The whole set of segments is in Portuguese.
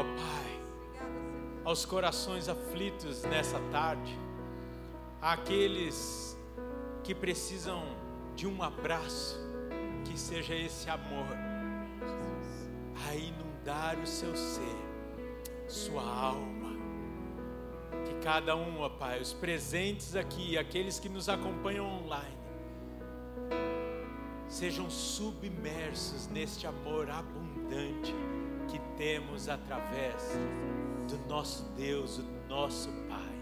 ó Pai, aos corações aflitos nessa tarde, àqueles que precisam de um abraço, que seja esse amor a inundar o seu ser, sua alma. Que cada um, ó Pai, os presentes aqui, aqueles que nos acompanham online, sejam submersos neste amor abundante temos através do nosso Deus, o nosso Pai.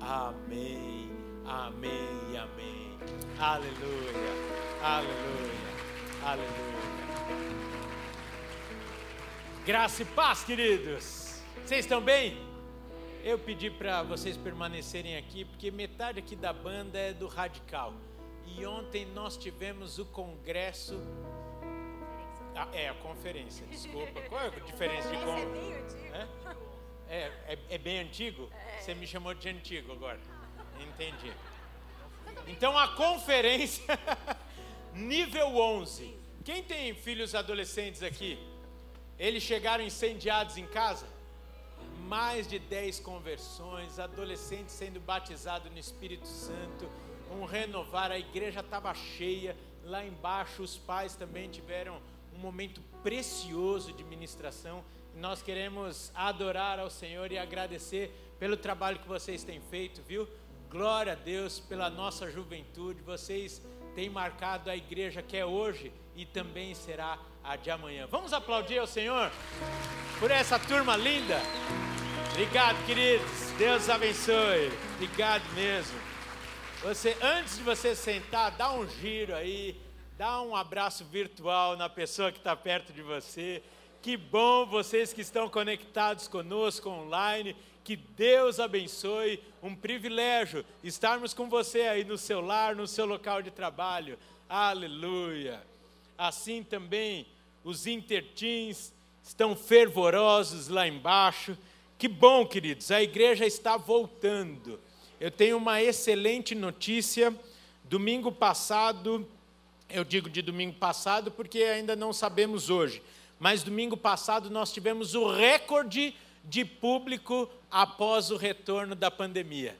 Amém, amém, amém. Aleluia, aleluia, aleluia. Graça e paz, queridos. Vocês estão bem? Eu pedi para vocês permanecerem aqui, porque metade aqui da banda é do Radical. E ontem nós tivemos o congresso. Ah, é, a conferência, desculpa. Qual é a diferença de é bem antigo. É? É, é, é bem antigo? Você me chamou de antigo agora. Entendi. Então a conferência nível 11. Quem tem filhos adolescentes aqui? Eles chegaram incendiados em casa? Mais de 10 conversões, adolescentes sendo batizados no Espírito Santo, um renovar, a igreja estava cheia. Lá embaixo, os pais também tiveram um momento precioso de ministração. Nós queremos adorar ao Senhor e agradecer pelo trabalho que vocês têm feito, viu? Glória a Deus pela nossa juventude. Vocês têm marcado a igreja que é hoje e também será a de amanhã. Vamos aplaudir ao Senhor por essa turma linda. Obrigado, queridos. Deus abençoe. Obrigado mesmo. Você, antes de você sentar, dá um giro aí, dá um abraço virtual na pessoa que está perto de você. Que bom vocês que estão conectados conosco online. Que Deus abençoe. Um privilégio estarmos com você aí no seu lar, no seu local de trabalho. Aleluia. Assim também os interteens estão fervorosos lá embaixo. Que bom, queridos, a igreja está voltando. Eu tenho uma excelente notícia. Domingo passado, eu digo de domingo passado porque ainda não sabemos hoje, mas domingo passado nós tivemos o recorde de público após o retorno da pandemia.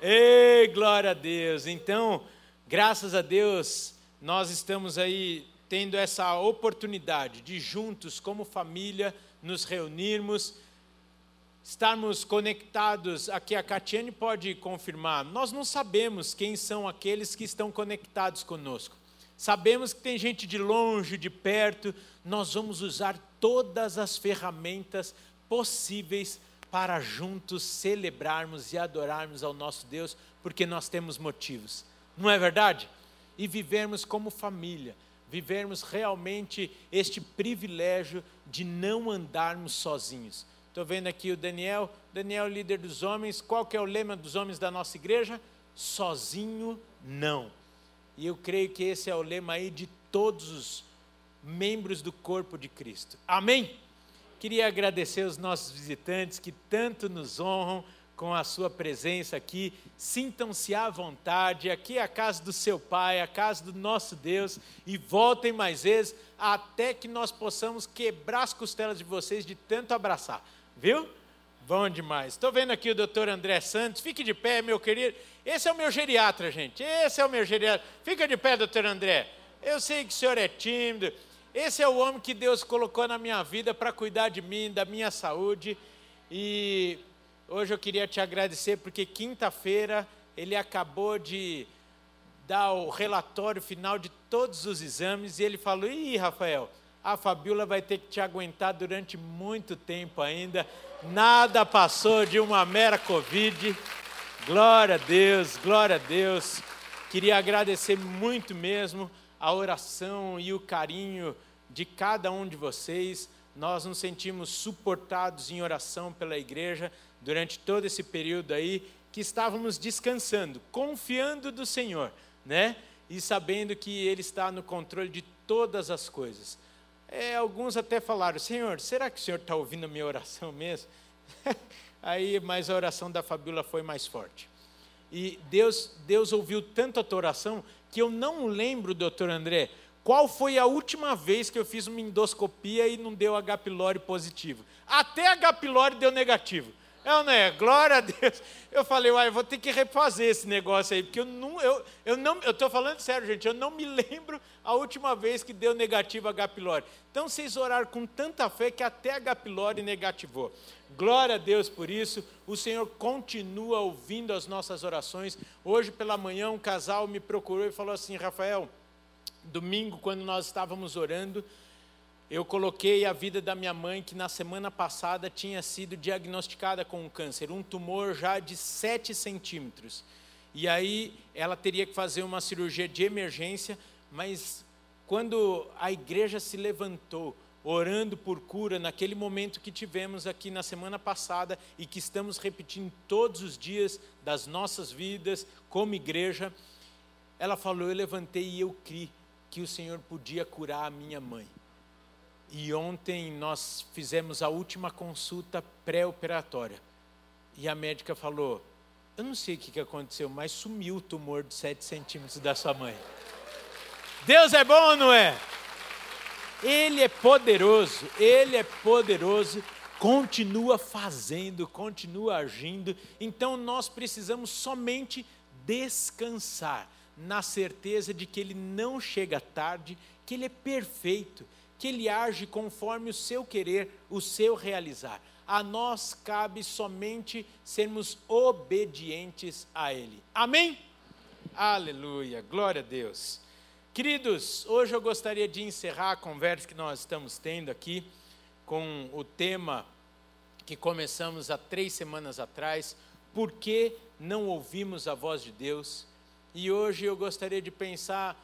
Ei, glória a Deus! Então, graças a Deus, nós estamos aí tendo essa oportunidade de juntos, como família, nos reunirmos estarmos conectados, aqui a Catiane pode confirmar, nós não sabemos quem são aqueles que estão conectados conosco. Sabemos que tem gente de longe, de perto, nós vamos usar todas as ferramentas possíveis para juntos celebrarmos e adorarmos ao nosso Deus, porque nós temos motivos. Não é verdade? E vivermos como família, vivermos realmente este privilégio de não andarmos sozinhos. Estou vendo aqui o Daniel, Daniel, líder dos homens. Qual que é o lema dos homens da nossa igreja? Sozinho não. E eu creio que esse é o lema aí de todos os membros do corpo de Cristo. Amém? Queria agradecer os nossos visitantes que tanto nos honram com a sua presença aqui. Sintam-se à vontade. Aqui é a casa do seu Pai, a casa do nosso Deus. E voltem mais vezes até que nós possamos quebrar as costelas de vocês de tanto abraçar. Viu? Bom demais. Estou vendo aqui o doutor André Santos. Fique de pé, meu querido. Esse é o meu geriatra, gente. Esse é o meu geriatra. Fica de pé, doutor André. Eu sei que o senhor é tímido. Esse é o homem que Deus colocou na minha vida para cuidar de mim, da minha saúde. E hoje eu queria te agradecer porque quinta-feira ele acabou de dar o relatório final de todos os exames e ele falou: Ih, Rafael, a Fabiola vai ter que te aguentar durante muito tempo ainda. Nada passou de uma mera Covid. Glória a Deus, glória a Deus. Queria agradecer muito mesmo a oração e o carinho de cada um de vocês. Nós nos sentimos suportados em oração pela igreja durante todo esse período aí que estávamos descansando, confiando do Senhor, né? E sabendo que Ele está no controle de todas as coisas. É, alguns até falaram, Senhor, será que o Senhor está ouvindo a minha oração mesmo? Aí, mas a oração da Fabíola foi mais forte. E Deus, Deus ouviu tanto a tua oração que eu não lembro, doutor André, qual foi a última vez que eu fiz uma endoscopia e não deu H. pylori positivo? Até H. pylori deu negativo. É ou não é? Glória a Deus. Eu falei, uai, vou ter que refazer esse negócio aí, porque eu não, eu, eu não, eu estou falando sério, gente, eu não me lembro a última vez que deu negativo H. pylori. Então vocês oraram com tanta fé que até H. pylori negativou. Glória a Deus por isso. O Senhor continua ouvindo as nossas orações. Hoje pela manhã um casal me procurou e falou assim, Rafael, domingo quando nós estávamos orando, eu coloquei a vida da minha mãe, que na semana passada tinha sido diagnosticada com um câncer, um tumor já de 7 centímetros. E aí ela teria que fazer uma cirurgia de emergência, mas quando a igreja se levantou, orando por cura, naquele momento que tivemos aqui na semana passada e que estamos repetindo todos os dias das nossas vidas como igreja, ela falou: Eu levantei e eu criei que o Senhor podia curar a minha mãe. E ontem nós fizemos a última consulta pré-operatória. E a médica falou: Eu não sei o que aconteceu, mas sumiu o tumor de 7 centímetros da sua mãe. Deus é bom não é? Ele é poderoso, ele é poderoso, continua fazendo, continua agindo. Então nós precisamos somente descansar na certeza de que ele não chega tarde, que ele é perfeito que ele age conforme o seu querer, o seu realizar. A nós cabe somente sermos obedientes a ele. Amém? Aleluia, glória a Deus. Queridos, hoje eu gostaria de encerrar a conversa que nós estamos tendo aqui com o tema que começamos há três semanas atrás, por que não ouvimos a voz de Deus? E hoje eu gostaria de pensar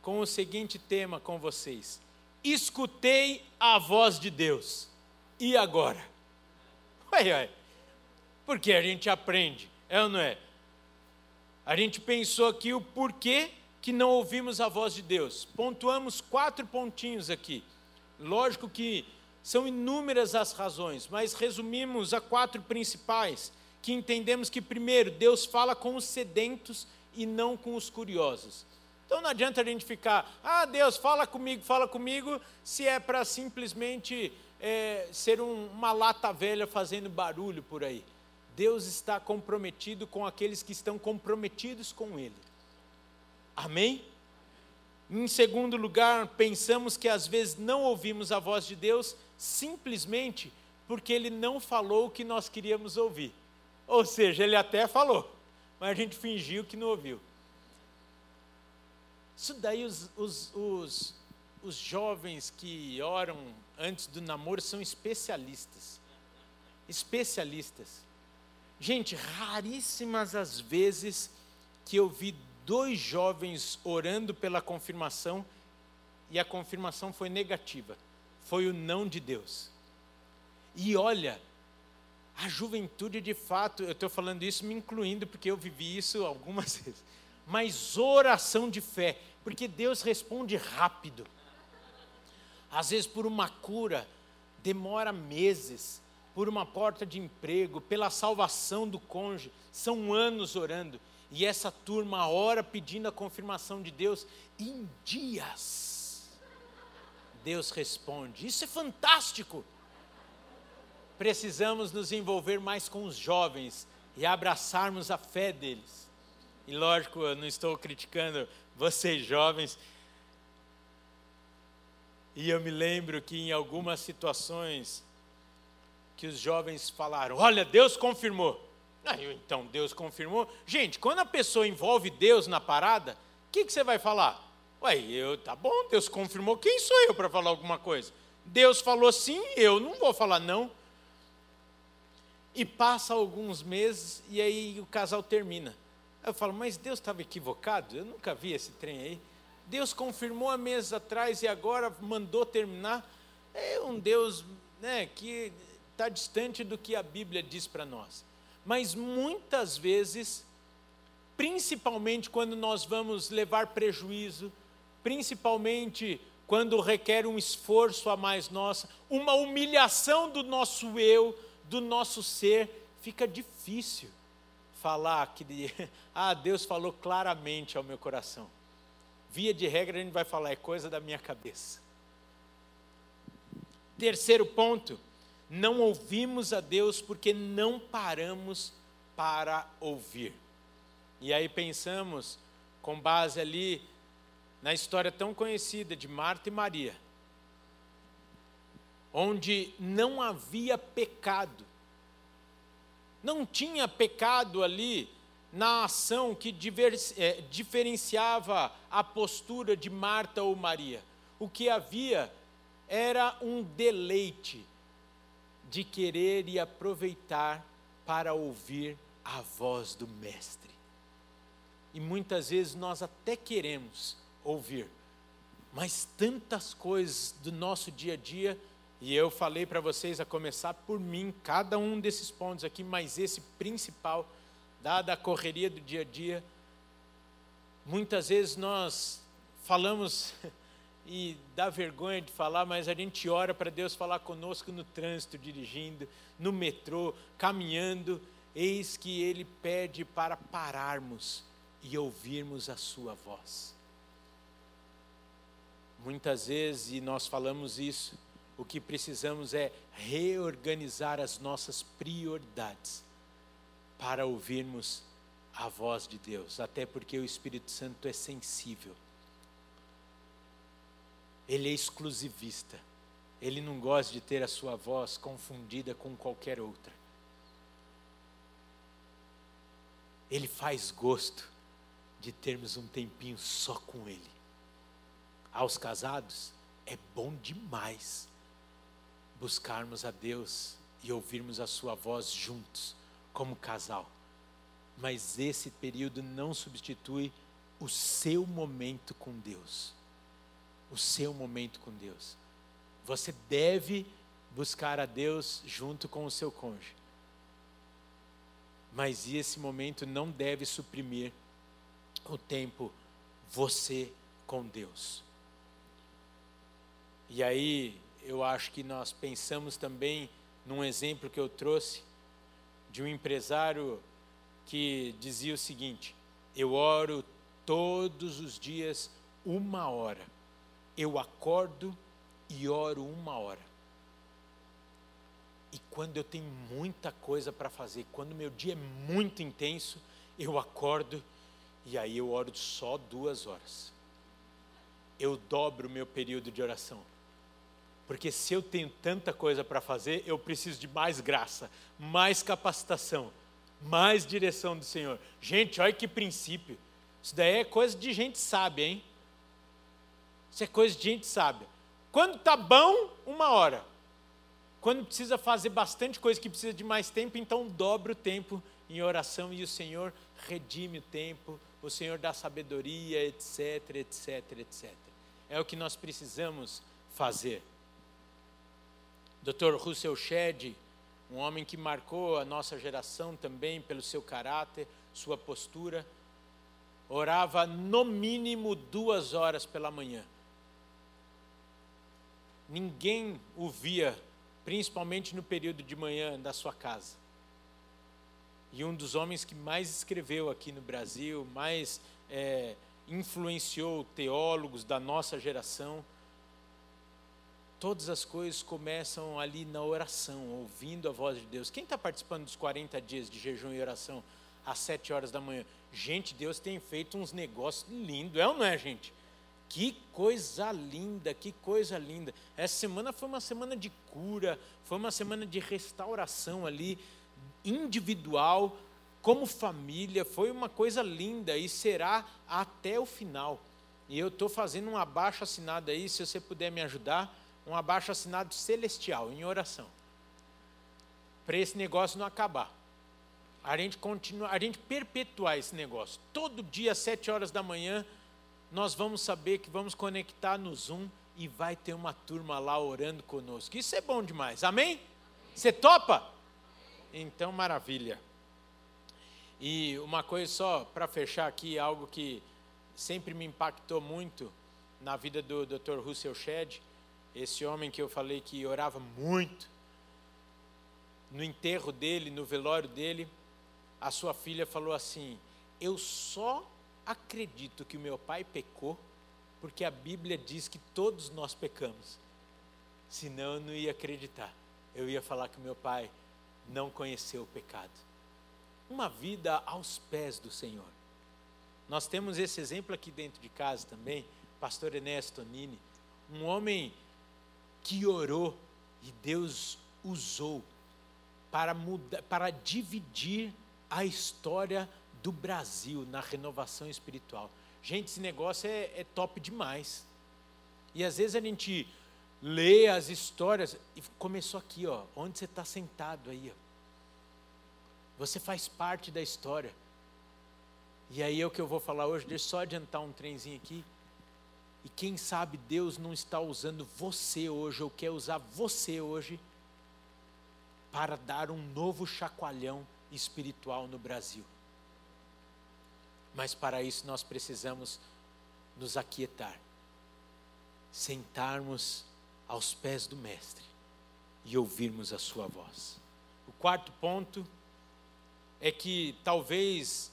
com o seguinte tema com vocês: escutei a voz de Deus. E agora? Ué, ué. Porque a gente aprende, é ou não é? A gente pensou aqui o porquê que não ouvimos a voz de Deus. Pontuamos quatro pontinhos aqui. Lógico que são inúmeras as razões, mas resumimos a quatro principais, que entendemos que primeiro Deus fala com os sedentos e não com os curiosos. Então não adianta a gente ficar, ah, Deus, fala comigo, fala comigo, se é para simplesmente é, ser um, uma lata velha fazendo barulho por aí. Deus está comprometido com aqueles que estão comprometidos com Ele. Amém? Em segundo lugar, pensamos que às vezes não ouvimos a voz de Deus simplesmente porque Ele não falou o que nós queríamos ouvir. Ou seja, Ele até falou, mas a gente fingiu que não ouviu. Isso daí os, os, os, os jovens que oram antes do namoro são especialistas. Especialistas. Gente, raríssimas as vezes que eu vi dois jovens orando pela confirmação e a confirmação foi negativa. Foi o não de Deus. E olha, a juventude de fato, eu estou falando isso me incluindo porque eu vivi isso algumas vezes mas oração de fé, porque Deus responde rápido. Às vezes, por uma cura, demora meses, por uma porta de emprego, pela salvação do cônjuge, são anos orando, e essa turma ora pedindo a confirmação de Deus, em dias, Deus responde. Isso é fantástico. Precisamos nos envolver mais com os jovens e abraçarmos a fé deles. E lógico, eu não estou criticando vocês jovens. E eu me lembro que em algumas situações que os jovens falaram: "Olha, Deus confirmou". Aí, então Deus confirmou. Gente, quando a pessoa envolve Deus na parada, o que, que você vai falar? Ué, eu, tá bom, Deus confirmou. Quem sou eu para falar alguma coisa? Deus falou sim, eu não vou falar não. E passa alguns meses e aí o casal termina. Eu falo, mas Deus estava equivocado? Eu nunca vi esse trem aí. Deus confirmou há meses atrás e agora mandou terminar. É um Deus né, que está distante do que a Bíblia diz para nós. Mas muitas vezes, principalmente quando nós vamos levar prejuízo, principalmente quando requer um esforço a mais nossa, uma humilhação do nosso eu, do nosso ser, fica difícil falar que ah, Deus falou claramente ao meu coração. via de regra, a gente vai falar, é coisa da minha cabeça. Terceiro ponto, não ouvimos a Deus porque não paramos para ouvir. E aí pensamos, com base ali na história tão conhecida de Marta e Maria, onde não havia pecado, não tinha pecado ali na ação que é, diferenciava a postura de Marta ou Maria. O que havia era um deleite de querer e aproveitar para ouvir a voz do Mestre. E muitas vezes nós até queremos ouvir, mas tantas coisas do nosso dia a dia, e eu falei para vocês a começar por mim, cada um desses pontos aqui, mas esse principal, dada a correria do dia a dia, muitas vezes nós falamos e dá vergonha de falar, mas a gente ora para Deus falar conosco no trânsito, dirigindo, no metrô, caminhando. Eis que Ele pede para pararmos e ouvirmos a Sua voz. Muitas vezes, e nós falamos isso, o que precisamos é reorganizar as nossas prioridades para ouvirmos a voz de Deus, até porque o Espírito Santo é sensível ele é exclusivista. Ele não gosta de ter a sua voz confundida com qualquer outra. Ele faz gosto de termos um tempinho só com Ele. Aos casados, é bom demais buscarmos a Deus e ouvirmos a Sua voz juntos, como casal. Mas esse período não substitui o seu momento com Deus o seu momento com Deus. Você deve buscar a Deus junto com o seu cônjuge. Mas esse momento não deve suprimir o tempo você com Deus. E aí, eu acho que nós pensamos também num exemplo que eu trouxe de um empresário que dizia o seguinte: Eu oro todos os dias uma hora eu acordo e oro uma hora. E quando eu tenho muita coisa para fazer, quando meu dia é muito intenso, eu acordo e aí eu oro só duas horas. Eu dobro o meu período de oração. Porque se eu tenho tanta coisa para fazer, eu preciso de mais graça, mais capacitação, mais direção do Senhor. Gente, olha que princípio. Isso daí é coisa de gente sábia, hein? Isso é coisa de gente sábia. Quando está bom, uma hora. Quando precisa fazer bastante coisa que precisa de mais tempo, então dobra o tempo em oração e o Senhor redime o tempo, o Senhor dá sabedoria, etc, etc, etc. É o que nós precisamos fazer. Dr. Russell Shedd, um homem que marcou a nossa geração também pelo seu caráter, sua postura, orava no mínimo duas horas pela manhã ninguém o via, principalmente no período de manhã da sua casa. E um dos homens que mais escreveu aqui no Brasil, mais é, influenciou teólogos da nossa geração. Todas as coisas começam ali na oração, ouvindo a voz de Deus. Quem está participando dos 40 dias de jejum e oração às 7 horas da manhã? Gente, Deus tem feito uns negócios lindos, é ou não é, gente? Que coisa linda, que coisa linda. Essa semana foi uma semana de cura, foi uma semana de restauração ali, individual, como família, foi uma coisa linda e será até o final. E eu estou fazendo um abaixo assinado aí, se você puder me ajudar, um abaixo assinado celestial, em oração. Para esse negócio não acabar. A gente continua, a gente perpetuar esse negócio. Todo dia, às sete horas da manhã, nós vamos saber que vamos conectar no Zoom e vai ter uma turma lá orando conosco. Isso é bom demais, amém? Você topa? Então, maravilha. E uma coisa só para fechar aqui, algo que sempre me impactou muito na vida do Dr. Russell Shedd, esse homem que eu falei que orava muito. No enterro dele, no velório dele, a sua filha falou assim: Eu só acredito que o meu pai pecou porque a Bíblia diz que todos nós pecamos. Senão eu não ia acreditar. Eu ia falar que meu pai não conheceu o pecado. Uma vida aos pés do Senhor. Nós temos esse exemplo aqui dentro de casa também, pastor Ernesto Nini, um homem que orou e Deus usou para mudar, para dividir a história do Brasil na renovação espiritual. Gente, esse negócio é, é top demais. E às vezes a gente lê as histórias e começou aqui, ó, onde você está sentado aí, ó. Você faz parte da história. E aí é o que eu vou falar hoje, deixa eu só adiantar um trenzinho aqui. E quem sabe Deus não está usando você hoje, ou quer usar você hoje, para dar um novo chacoalhão espiritual no Brasil. Mas para isso nós precisamos nos aquietar, sentarmos aos pés do Mestre e ouvirmos a Sua voz. O quarto ponto é que talvez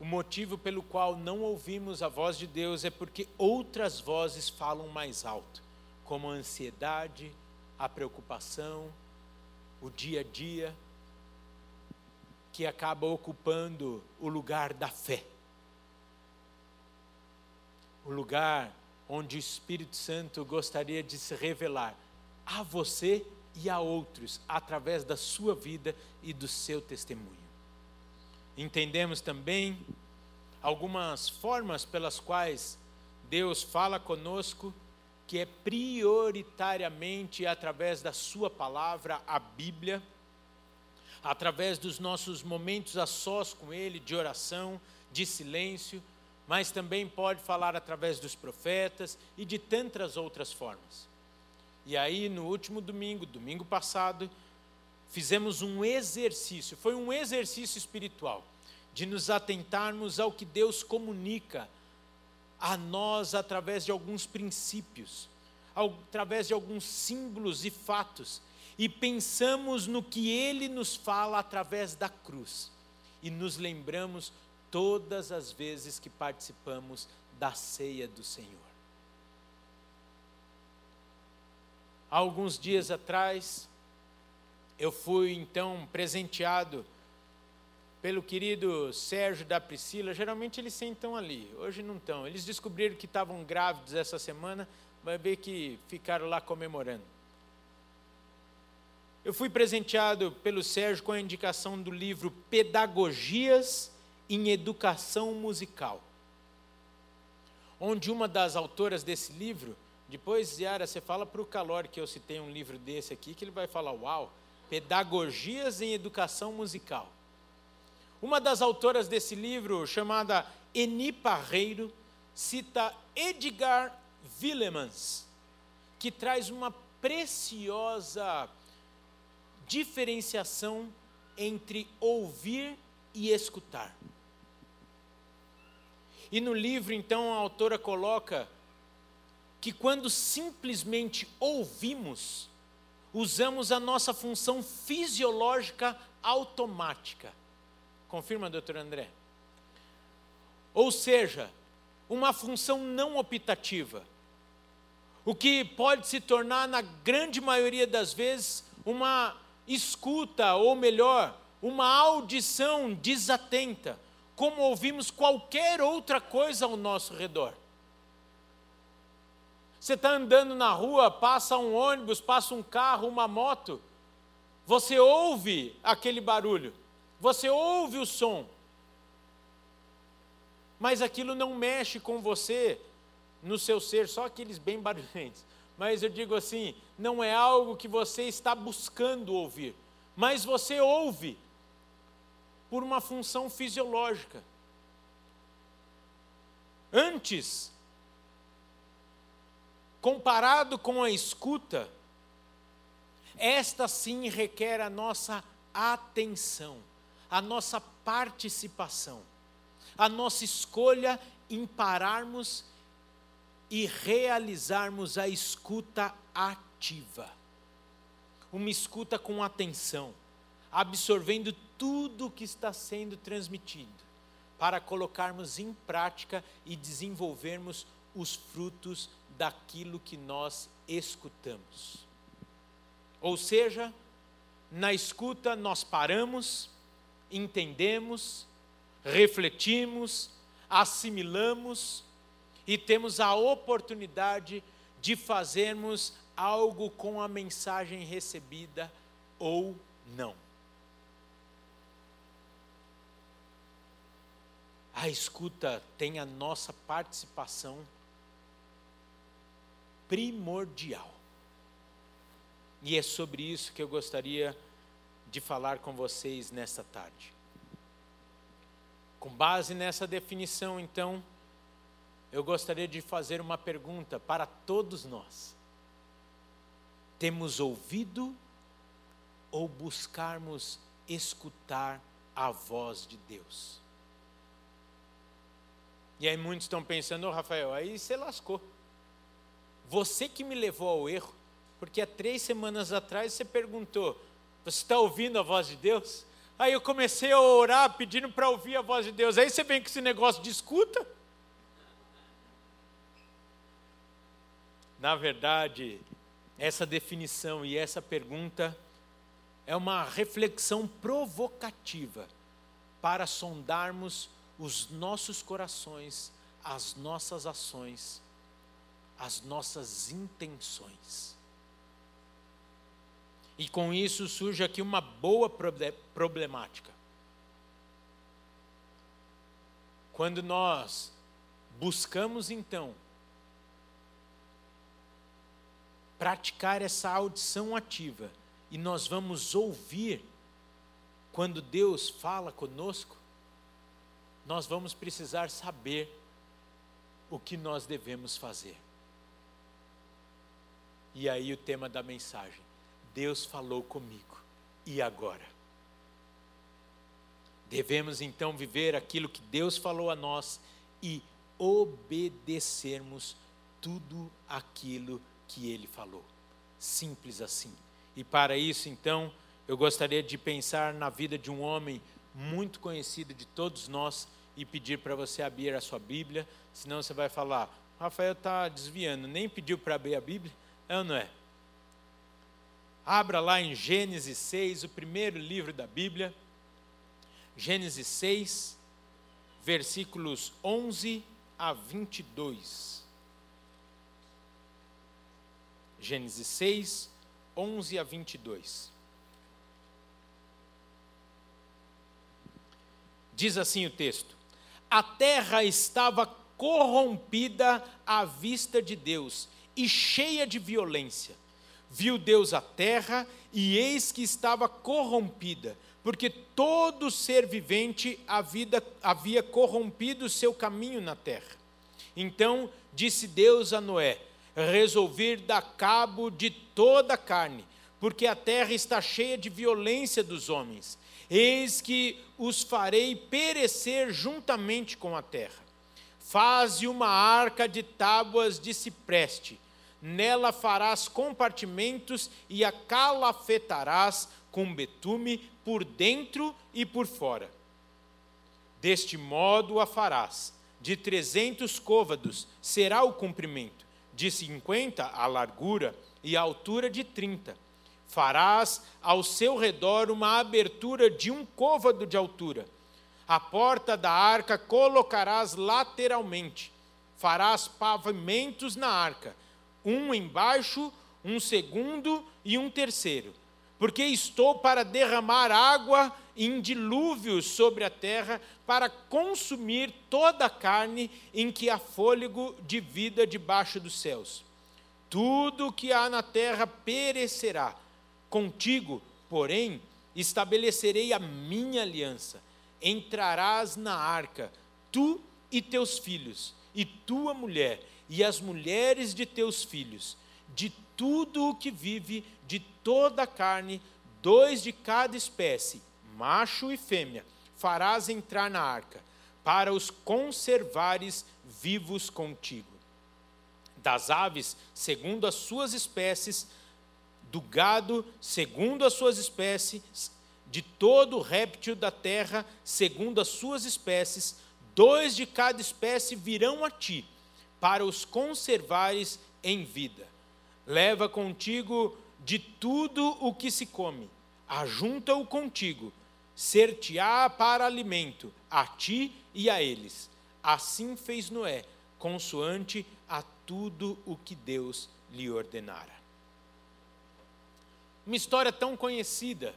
o motivo pelo qual não ouvimos a voz de Deus é porque outras vozes falam mais alto, como a ansiedade, a preocupação, o dia a dia que acaba ocupando o lugar da fé. O lugar onde o Espírito Santo gostaria de se revelar a você e a outros através da sua vida e do seu testemunho. Entendemos também algumas formas pelas quais Deus fala conosco, que é prioritariamente através da Sua palavra, a Bíblia através dos nossos momentos a sós com Ele, de oração, de silêncio, mas também pode falar através dos profetas e de tantas outras formas. E aí, no último domingo, domingo passado, fizemos um exercício, foi um exercício espiritual, de nos atentarmos ao que Deus comunica a nós através de alguns princípios, através de alguns símbolos e fatos e pensamos no que ele nos fala através da cruz e nos lembramos todas as vezes que participamos da ceia do Senhor. Há alguns dias atrás, eu fui então presenteado pelo querido Sérgio da Priscila. Geralmente eles sentam ali, hoje não estão. Eles descobriram que estavam grávidos essa semana, vai ver que ficaram lá comemorando. Eu fui presenteado pelo Sérgio com a indicação do livro Pedagogias em Educação Musical, onde uma das autoras desse livro, depois, Yara, você fala para o Calor que eu citei um livro desse aqui, que ele vai falar: Uau, Pedagogias em Educação Musical. Uma das autoras desse livro, chamada Eni Parreiro, cita Edgar Willemans, que traz uma preciosa diferenciação entre ouvir e escutar. E no livro, então, a autora coloca que quando simplesmente ouvimos, usamos a nossa função fisiológica automática. Confirma, doutor André? Ou seja, uma função não optativa. O que pode se tornar, na grande maioria das vezes, uma escuta, ou melhor, uma audição desatenta, como ouvimos qualquer outra coisa ao nosso redor. Você está andando na rua, passa um ônibus, passa um carro, uma moto, você ouve aquele barulho, você ouve o som, mas aquilo não mexe com você no seu ser, só aqueles bem barulhentos mas eu digo assim, não é algo que você está buscando ouvir, mas você ouve por uma função fisiológica. Antes, comparado com a escuta, esta sim requer a nossa atenção, a nossa participação, a nossa escolha em pararmos e realizarmos a escuta ativa. Uma escuta com atenção, absorvendo tudo o que está sendo transmitido, para colocarmos em prática e desenvolvermos os frutos daquilo que nós escutamos. Ou seja, na escuta nós paramos, entendemos, refletimos, assimilamos e temos a oportunidade de fazermos algo com a mensagem recebida ou não. A escuta tem a nossa participação primordial. E é sobre isso que eu gostaria de falar com vocês nesta tarde. Com base nessa definição, então, eu gostaria de fazer uma pergunta para todos nós. Temos ouvido ou buscarmos escutar a voz de Deus? E aí muitos estão pensando, oh, Rafael, aí você lascou. Você que me levou ao erro, porque há três semanas atrás você perguntou: você está ouvindo a voz de Deus? Aí eu comecei a orar pedindo para ouvir a voz de Deus. Aí você vem com esse negócio de escuta. Na verdade, essa definição e essa pergunta é uma reflexão provocativa para sondarmos os nossos corações, as nossas ações, as nossas intenções. E com isso surge aqui uma boa problemática. Quando nós buscamos então praticar essa audição ativa e nós vamos ouvir quando Deus fala conosco, nós vamos precisar saber o que nós devemos fazer. E aí o tema da mensagem Deus falou comigo. E agora? Devemos então viver aquilo que Deus falou a nós e obedecermos tudo aquilo que Ele falou. Simples assim. E para isso, então, eu gostaria de pensar na vida de um homem muito conhecido de todos nós e pedir para você abrir a sua Bíblia, senão você vai falar: Rafael está desviando, nem pediu para abrir a Bíblia, é ou não é? Abra lá em Gênesis 6, o primeiro livro da Bíblia. Gênesis 6, versículos 11 a 22. Gênesis 6, 11 a 22. Diz assim o texto: A terra estava corrompida à vista de Deus e cheia de violência Viu Deus a terra, e eis que estava corrompida, porque todo ser vivente havia, havia corrompido o seu caminho na terra. Então disse Deus a Noé: Resolver dar cabo de toda a carne, porque a terra está cheia de violência dos homens. Eis que os farei perecer juntamente com a terra. Faze uma arca de tábuas de cipreste nela farás compartimentos e a calafetarás com betume por dentro e por fora. Deste modo a farás. De trezentos côvados será o comprimento, de cinquenta a largura e a altura de trinta. Farás ao seu redor uma abertura de um côvado de altura. A porta da arca colocarás lateralmente. Farás pavimentos na arca um embaixo, um segundo e um terceiro. Porque estou para derramar água em dilúvios sobre a terra, para consumir toda a carne em que há fôlego de vida debaixo dos céus. Tudo o que há na terra perecerá. Contigo, porém, estabelecerei a minha aliança. Entrarás na arca, tu e teus filhos, e tua mulher, e as mulheres de teus filhos, de tudo o que vive, de toda a carne, dois de cada espécie, macho e fêmea, farás entrar na arca, para os conservares vivos contigo. Das aves, segundo as suas espécies, do gado, segundo as suas espécies, de todo réptil da terra, segundo as suas espécies, dois de cada espécie virão a ti para os conservares em vida. Leva contigo de tudo o que se come, ajunta-o contigo, ser-te-á para alimento, a ti e a eles. Assim fez Noé, consoante a tudo o que Deus lhe ordenara. Uma história tão conhecida,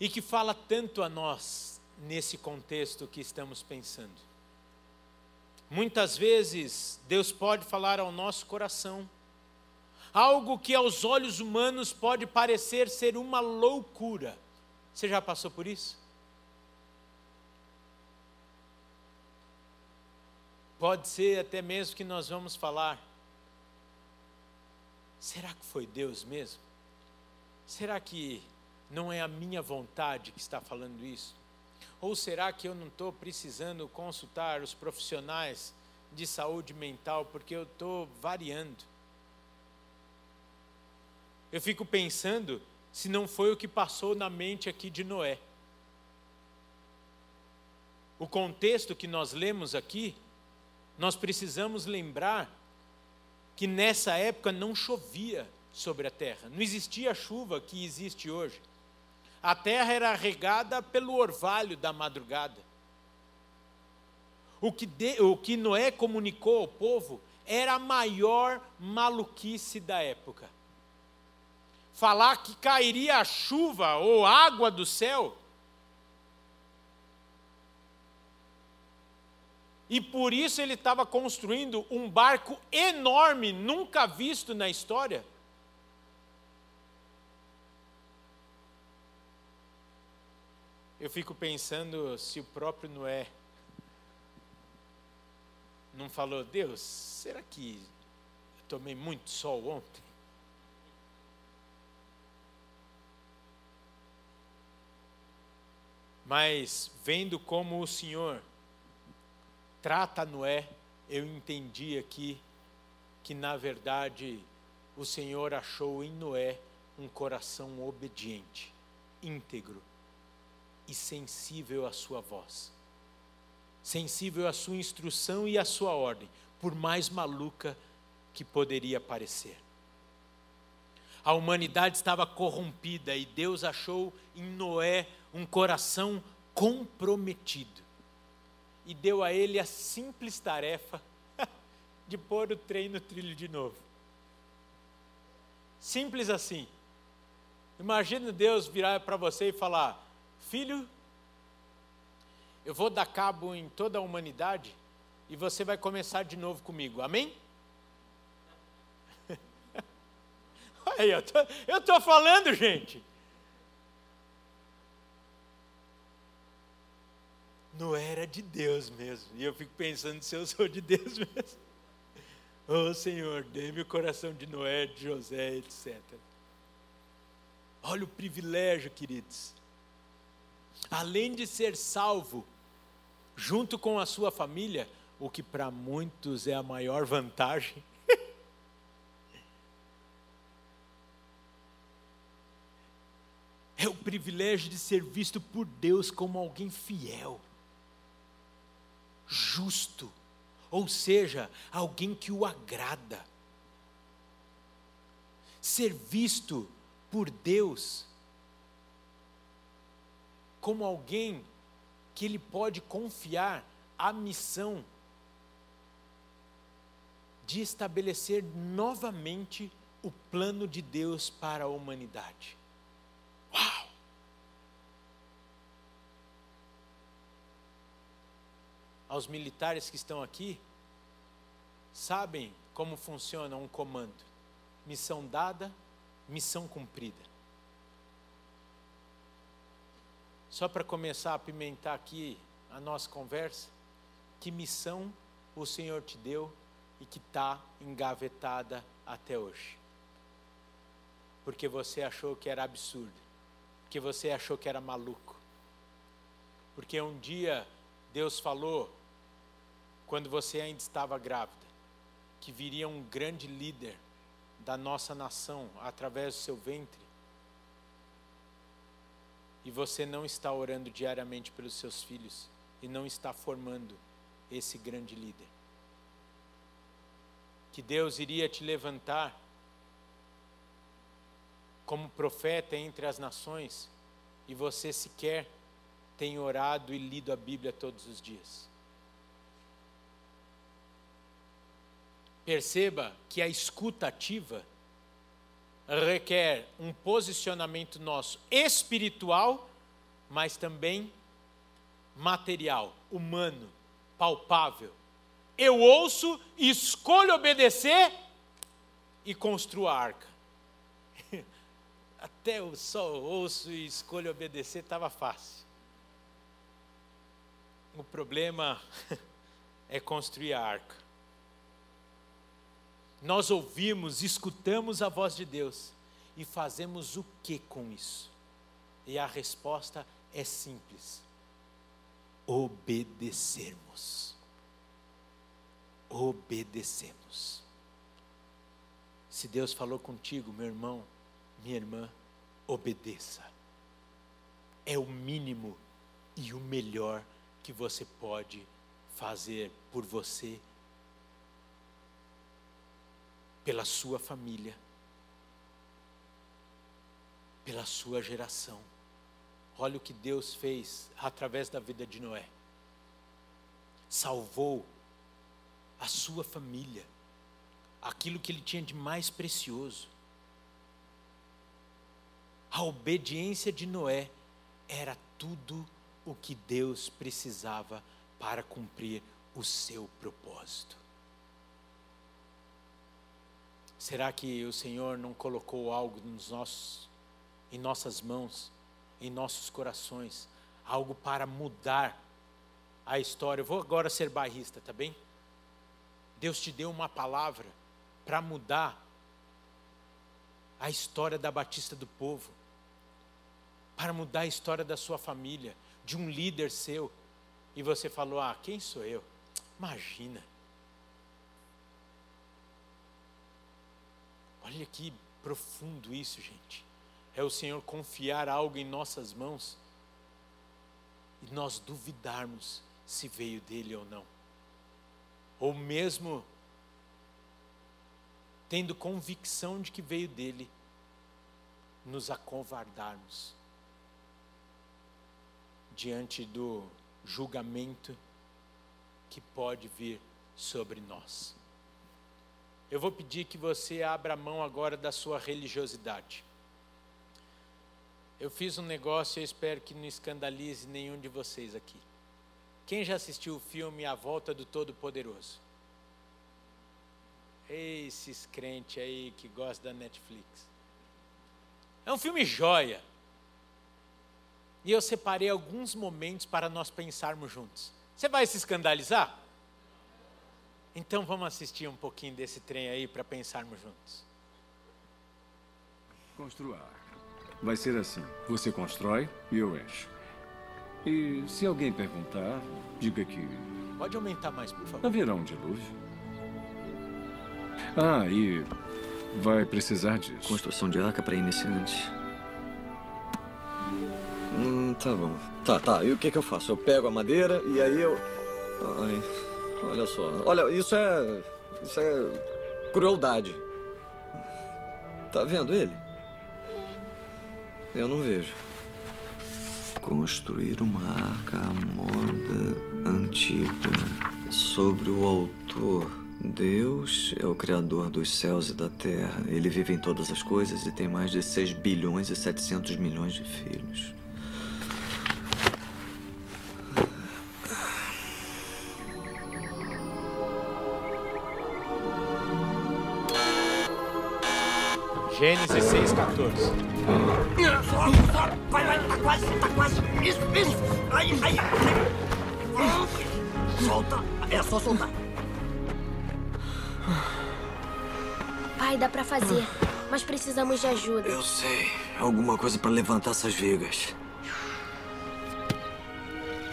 e que fala tanto a nós nesse contexto que estamos pensando. Muitas vezes Deus pode falar ao nosso coração algo que aos olhos humanos pode parecer ser uma loucura. Você já passou por isso? Pode ser até mesmo que nós vamos falar. Será que foi Deus mesmo? Será que não é a minha vontade que está falando isso? Ou será que eu não estou precisando consultar os profissionais de saúde mental porque eu estou variando? Eu fico pensando se não foi o que passou na mente aqui de Noé. O contexto que nós lemos aqui, nós precisamos lembrar que nessa época não chovia sobre a terra, não existia a chuva que existe hoje a terra era regada pelo orvalho da madrugada. O que, de, o que Noé comunicou ao povo era a maior maluquice da época. Falar que cairia a chuva ou água do céu. E por isso ele estava construindo um barco enorme, nunca visto na história eu fico pensando se o próprio Noé não falou, Deus, será que eu tomei muito sol ontem? Mas vendo como o Senhor trata Noé, eu entendi aqui que na verdade o Senhor achou em Noé um coração obediente, íntegro e sensível à sua voz, sensível à sua instrução e à sua ordem, por mais maluca que poderia parecer. A humanidade estava corrompida e Deus achou em Noé um coração comprometido e deu a ele a simples tarefa de pôr o trem no trilho de novo. Simples assim. Imagina Deus virar para você e falar: Filho, eu vou dar cabo em toda a humanidade e você vai começar de novo comigo. Amém? Aí, eu tô, tô falando, gente. Não era de Deus mesmo. E eu fico pensando se eu sou de Deus mesmo. Oh Senhor, dê-me o coração de Noé, de José, etc. Olha o privilégio, queridos além de ser salvo, junto com a sua família, o que para muitos é a maior vantagem. é o privilégio de ser visto por Deus como alguém fiel, justo, ou seja, alguém que o agrada. Ser visto por Deus como alguém que ele pode confiar a missão de estabelecer novamente o plano de Deus para a humanidade. Uau! Aos militares que estão aqui, sabem como funciona um comando: missão dada, missão cumprida. Só para começar a apimentar aqui a nossa conversa, que missão o Senhor te deu e que está engavetada até hoje? Porque você achou que era absurdo, porque você achou que era maluco, porque um dia Deus falou, quando você ainda estava grávida, que viria um grande líder da nossa nação através do seu ventre e você não está orando diariamente pelos seus filhos, e não está formando esse grande líder. Que Deus iria te levantar como profeta entre as nações e você sequer tem orado e lido a Bíblia todos os dias. Perceba que a escuta ativa requer um posicionamento nosso espiritual, mas também material, humano, palpável. Eu ouço, escolho obedecer e construo a arca. Até eu só ouço e escolho obedecer estava fácil. O problema é construir a arca. Nós ouvimos, escutamos a voz de Deus e fazemos o que com isso? E a resposta é simples: obedecermos. Obedecemos. Se Deus falou contigo, meu irmão, minha irmã, obedeça. É o mínimo e o melhor que você pode fazer por você, pela sua família, pela sua geração. Olha o que Deus fez através da vida de Noé. Salvou a sua família, aquilo que ele tinha de mais precioso. A obediência de Noé era tudo o que Deus precisava para cumprir o seu propósito. Será que o Senhor não colocou algo nos nossos, em nossas mãos, em nossos corações, algo para mudar a história? Eu vou agora ser bairrista, tá bem? Deus te deu uma palavra para mudar a história da Batista do Povo para mudar a história da sua família, de um líder seu, e você falou: Ah, quem sou eu? Imagina. Olha que profundo isso, gente. É o Senhor confiar algo em nossas mãos e nós duvidarmos se veio dele ou não. Ou mesmo tendo convicção de que veio dele, nos acovardarmos diante do julgamento que pode vir sobre nós. Eu vou pedir que você abra mão agora da sua religiosidade. Eu fiz um negócio e espero que não escandalize nenhum de vocês aqui. Quem já assistiu o filme A Volta do Todo-Poderoso? Esses crentes aí que gostam da Netflix. É um filme joia. E eu separei alguns momentos para nós pensarmos juntos. Você vai se escandalizar? Então vamos assistir um pouquinho desse trem aí para pensarmos juntos. Construar. Vai ser assim: você constrói e eu encho. E se alguém perguntar, diga que. Pode aumentar mais, por favor. Haverá um dilúvio. Ah, e vai precisar disso. Construção de arca para iniciantes. Hum, tá bom. Tá, tá. E o que que eu faço? Eu pego a madeira e aí eu. Ai, olha só. Olha, isso é. Isso é. crueldade. Tá vendo ele? Eu não vejo. Construir uma arca à moda antiga sobre o autor. Deus é o Criador dos céus e da terra. Ele vive em todas as coisas e tem mais de 6 bilhões e 700 milhões de filhos. Gênesis 6,14. Vai, vai, tá quase, tá quase. Isso, isso. Aí, aí. Solta. É só soltar. Pai, dá pra fazer, mas precisamos de ajuda. Eu sei. Alguma coisa para levantar essas vigas.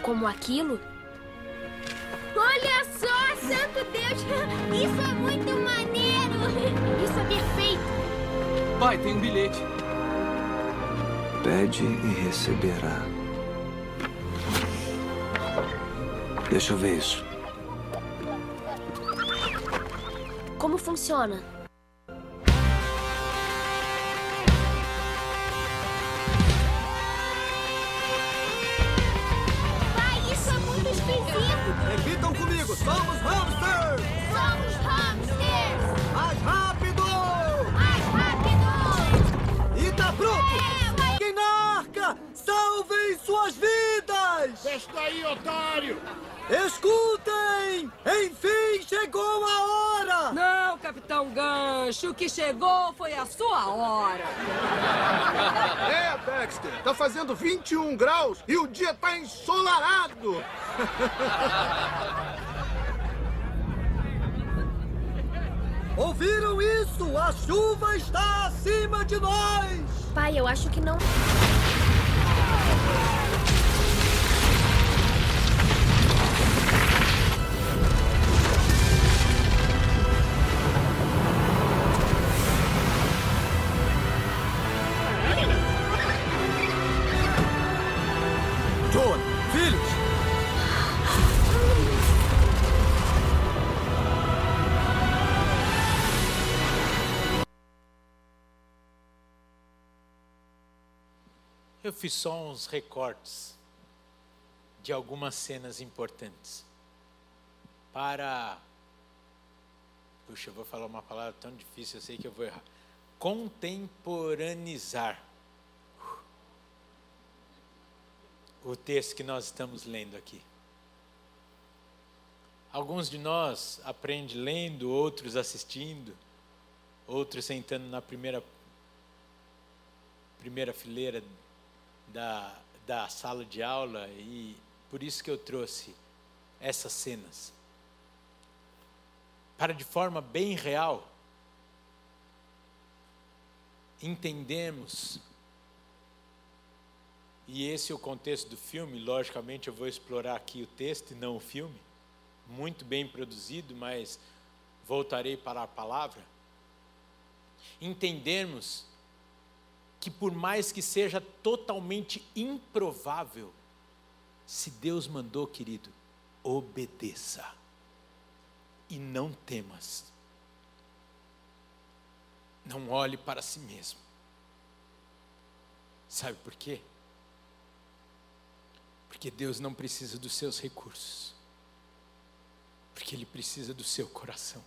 Como aquilo? Olha só, santo Deus! Isso é muito maneiro! Isso é perfeito! Pai, tem um bilhete. Pede e receberá. Deixa eu ver isso. Como funciona? Pai, isso é muito esquisito. Repitam comigo. Somos hamsters. Somos hamsters. Mais rápido. Salvem suas vidas. Desce daí, otário! Escutem. Enfim chegou a hora. Não, Capitão Gancho, o que chegou foi a sua hora. É, Baxter, tá fazendo 21 graus e o dia tá ensolarado! Ouviram isso? A chuva está acima de nós. Pai, eu acho que não. Fiz só uns recortes de algumas cenas importantes para. Puxa, eu vou falar uma palavra tão difícil, eu sei que eu vou errar. Contemporaneizar o texto que nós estamos lendo aqui. Alguns de nós aprendem lendo, outros assistindo, outros sentando na primeira primeira fileira da, da sala de aula e por isso que eu trouxe essas cenas. Para de forma bem real entendermos e esse é o contexto do filme, logicamente eu vou explorar aqui o texto e não o filme, muito bem produzido, mas voltarei para a palavra. Entendermos que por mais que seja totalmente improvável, se Deus mandou, querido, obedeça e não temas. Não olhe para si mesmo. Sabe por quê? Porque Deus não precisa dos seus recursos. Porque Ele precisa do seu coração.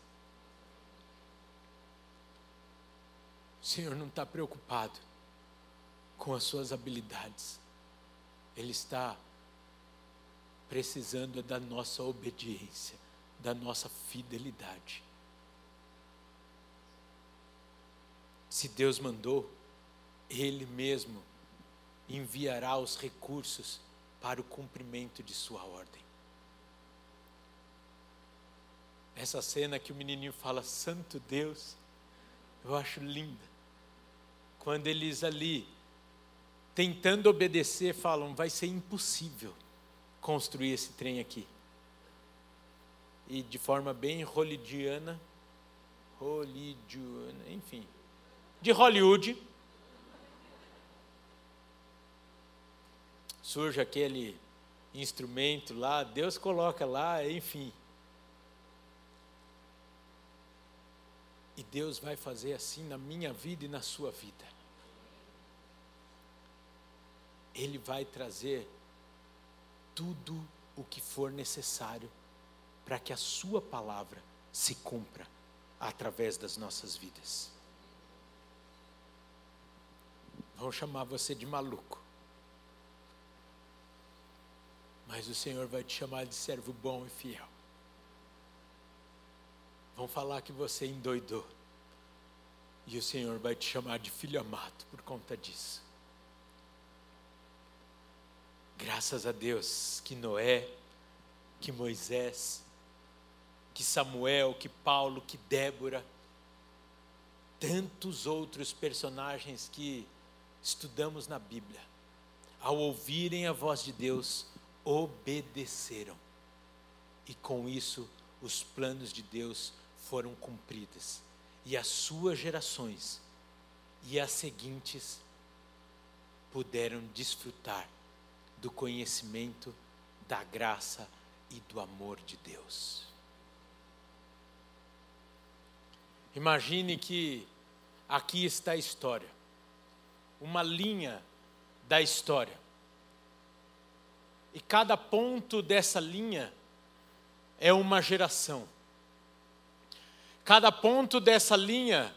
O Senhor não está preocupado com as suas habilidades. Ele está precisando da nossa obediência, da nossa fidelidade. Se Deus mandou, Ele mesmo enviará os recursos para o cumprimento de Sua ordem. Essa cena que o menininho fala, Santo Deus, eu acho linda. Quando eles ali, tentando obedecer, falam: vai ser impossível construir esse trem aqui. E de forma bem hollywoodiana, hollywoodiana, enfim, de Hollywood, surge aquele instrumento lá, Deus coloca lá, enfim. E Deus vai fazer assim na minha vida e na sua vida. Ele vai trazer tudo o que for necessário para que a Sua palavra se cumpra através das nossas vidas. Vão chamar você de maluco, mas o Senhor vai te chamar de servo bom e fiel. Vão falar que você endoidou, e o Senhor vai te chamar de filho amado por conta disso. Graças a Deus que Noé, que Moisés, que Samuel, que Paulo, que Débora, tantos outros personagens que estudamos na Bíblia, ao ouvirem a voz de Deus, obedeceram. E com isso, os planos de Deus foram cumpridos. E as suas gerações e as seguintes puderam desfrutar do conhecimento, da graça e do amor de Deus. Imagine que aqui está a história, uma linha da história. E cada ponto dessa linha é uma geração. Cada ponto dessa linha,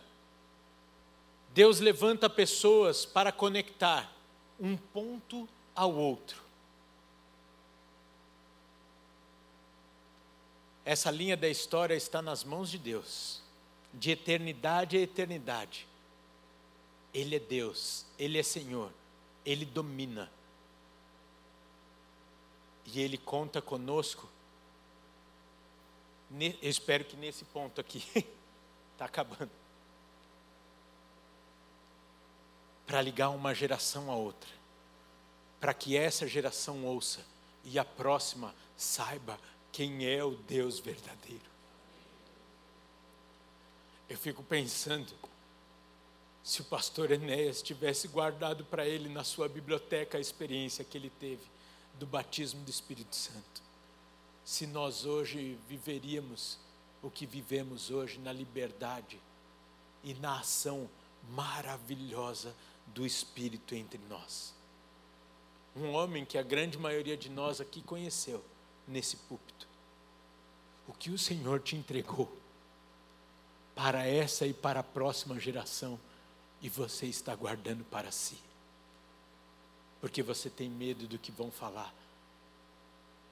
Deus levanta pessoas para conectar um ponto ao outro. Essa linha da história está nas mãos de Deus, de eternidade a eternidade. Ele é Deus, Ele é Senhor, Ele domina. E Ele conta conosco. Eu espero que nesse ponto aqui, está acabando. Para ligar uma geração a outra. Para que essa geração ouça e a próxima saiba quem é o Deus verdadeiro. Eu fico pensando, se o pastor Enéas tivesse guardado para ele na sua biblioteca a experiência que ele teve do batismo do Espírito Santo, se nós hoje viveríamos o que vivemos hoje na liberdade e na ação maravilhosa do Espírito entre nós. Um homem que a grande maioria de nós aqui conheceu nesse púlpito. O que o Senhor te entregou para essa e para a próxima geração e você está guardando para si. Porque você tem medo do que vão falar,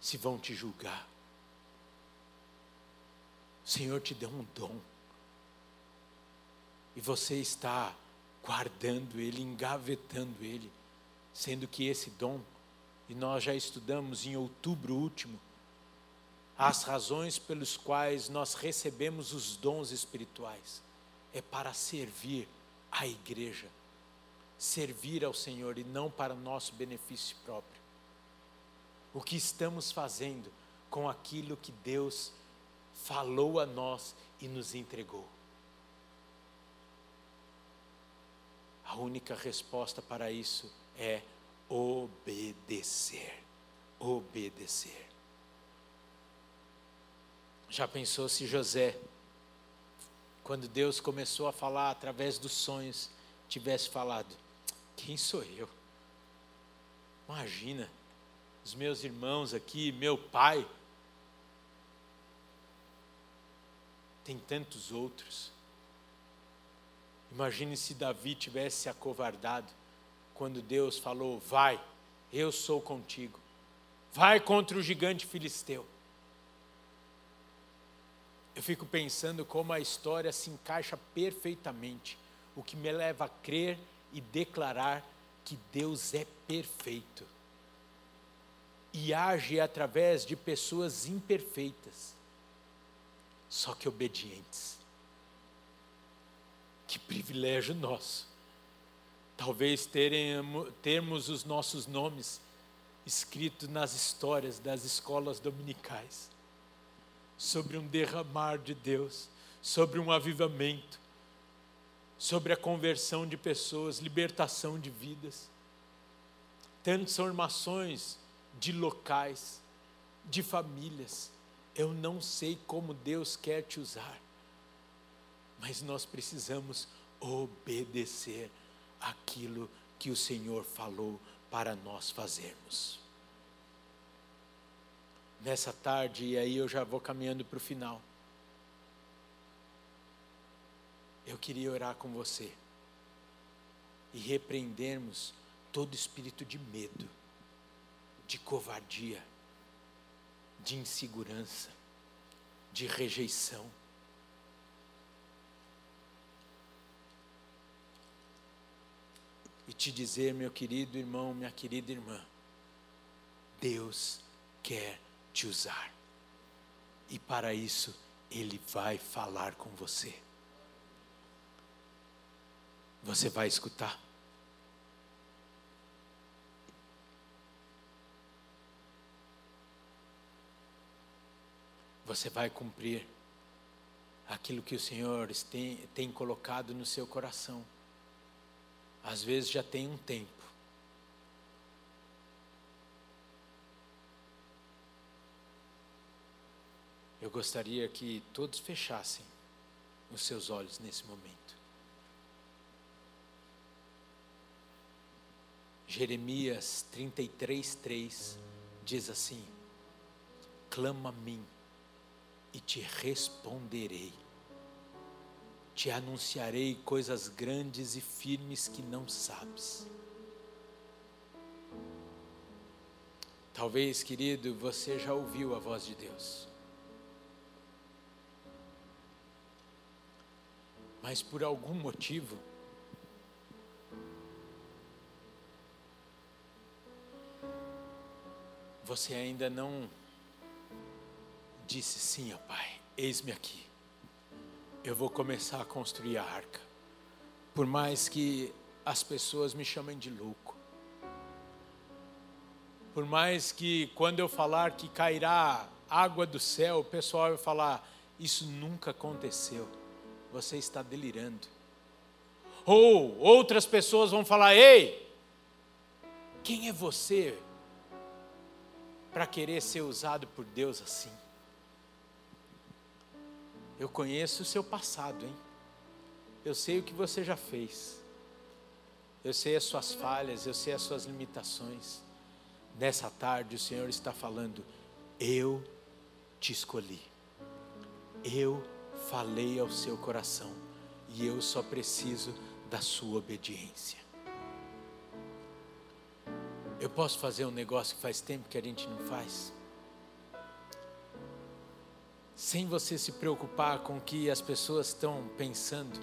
se vão te julgar. O Senhor te deu um dom. E você está guardando ele, engavetando ele, sendo que esse dom, e nós já estudamos em outubro último, as razões pelas quais nós recebemos os dons espirituais é para servir a igreja, servir ao Senhor e não para nosso benefício próprio. O que estamos fazendo com aquilo que Deus falou a nós e nos entregou? A única resposta para isso é obedecer. Obedecer. Já pensou se José, quando Deus começou a falar através dos sonhos, tivesse falado: Quem sou eu? Imagina, os meus irmãos aqui, meu pai, tem tantos outros. Imagine se Davi tivesse se acovardado quando Deus falou: Vai, eu sou contigo. Vai contra o gigante filisteu. Eu fico pensando como a história se encaixa perfeitamente, o que me leva a crer e declarar que Deus é perfeito e age através de pessoas imperfeitas, só que obedientes. Que privilégio nosso. Talvez termos os nossos nomes escritos nas histórias das escolas dominicais sobre um derramar de Deus, sobre um avivamento, sobre a conversão de pessoas, libertação de vidas, transformações de locais, de famílias. Eu não sei como Deus quer te usar, mas nós precisamos obedecer aquilo que o Senhor falou para nós fazermos nessa tarde, e aí eu já vou caminhando para o final. Eu queria orar com você e repreendermos todo espírito de medo, de covardia, de insegurança, de rejeição. E te dizer, meu querido irmão, minha querida irmã, Deus quer te usar. E para isso, Ele vai falar com você. Você vai escutar. Você vai cumprir aquilo que o Senhor tem, tem colocado no seu coração. Às vezes já tem um tempo. Eu gostaria que todos fechassem os seus olhos nesse momento. Jeremias 33, 3 diz assim: Clama a mim e te responderei. Te anunciarei coisas grandes e firmes que não sabes. Talvez, querido, você já ouviu a voz de Deus. Mas por algum motivo, você ainda não disse sim, ó Pai, eis-me aqui. Eu vou começar a construir a arca. Por mais que as pessoas me chamem de louco. Por mais que quando eu falar que cairá água do céu, o pessoal vai falar: Isso nunca aconteceu. Você está delirando. Ou outras pessoas vão falar: Ei, quem é você para querer ser usado por Deus assim? Eu conheço o seu passado, hein? Eu sei o que você já fez. Eu sei as suas falhas, eu sei as suas limitações. Nessa tarde o Senhor está falando: Eu te escolhi. Eu falei ao seu coração e eu só preciso da sua obediência. Eu posso fazer um negócio que faz tempo que a gente não faz? Sem você se preocupar com o que as pessoas estão pensando.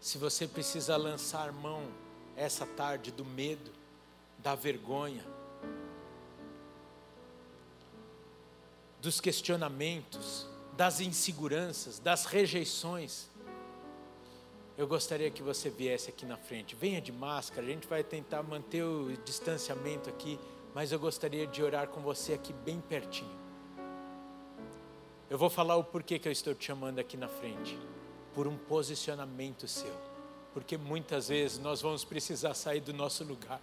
Se você precisa lançar mão essa tarde do medo, da vergonha, dos questionamentos, das inseguranças, das rejeições, eu gostaria que você viesse aqui na frente. Venha de máscara, a gente vai tentar manter o distanciamento aqui, mas eu gostaria de orar com você aqui bem pertinho. Eu vou falar o porquê que eu estou te chamando aqui na frente. Por um posicionamento seu. Porque muitas vezes nós vamos precisar sair do nosso lugar.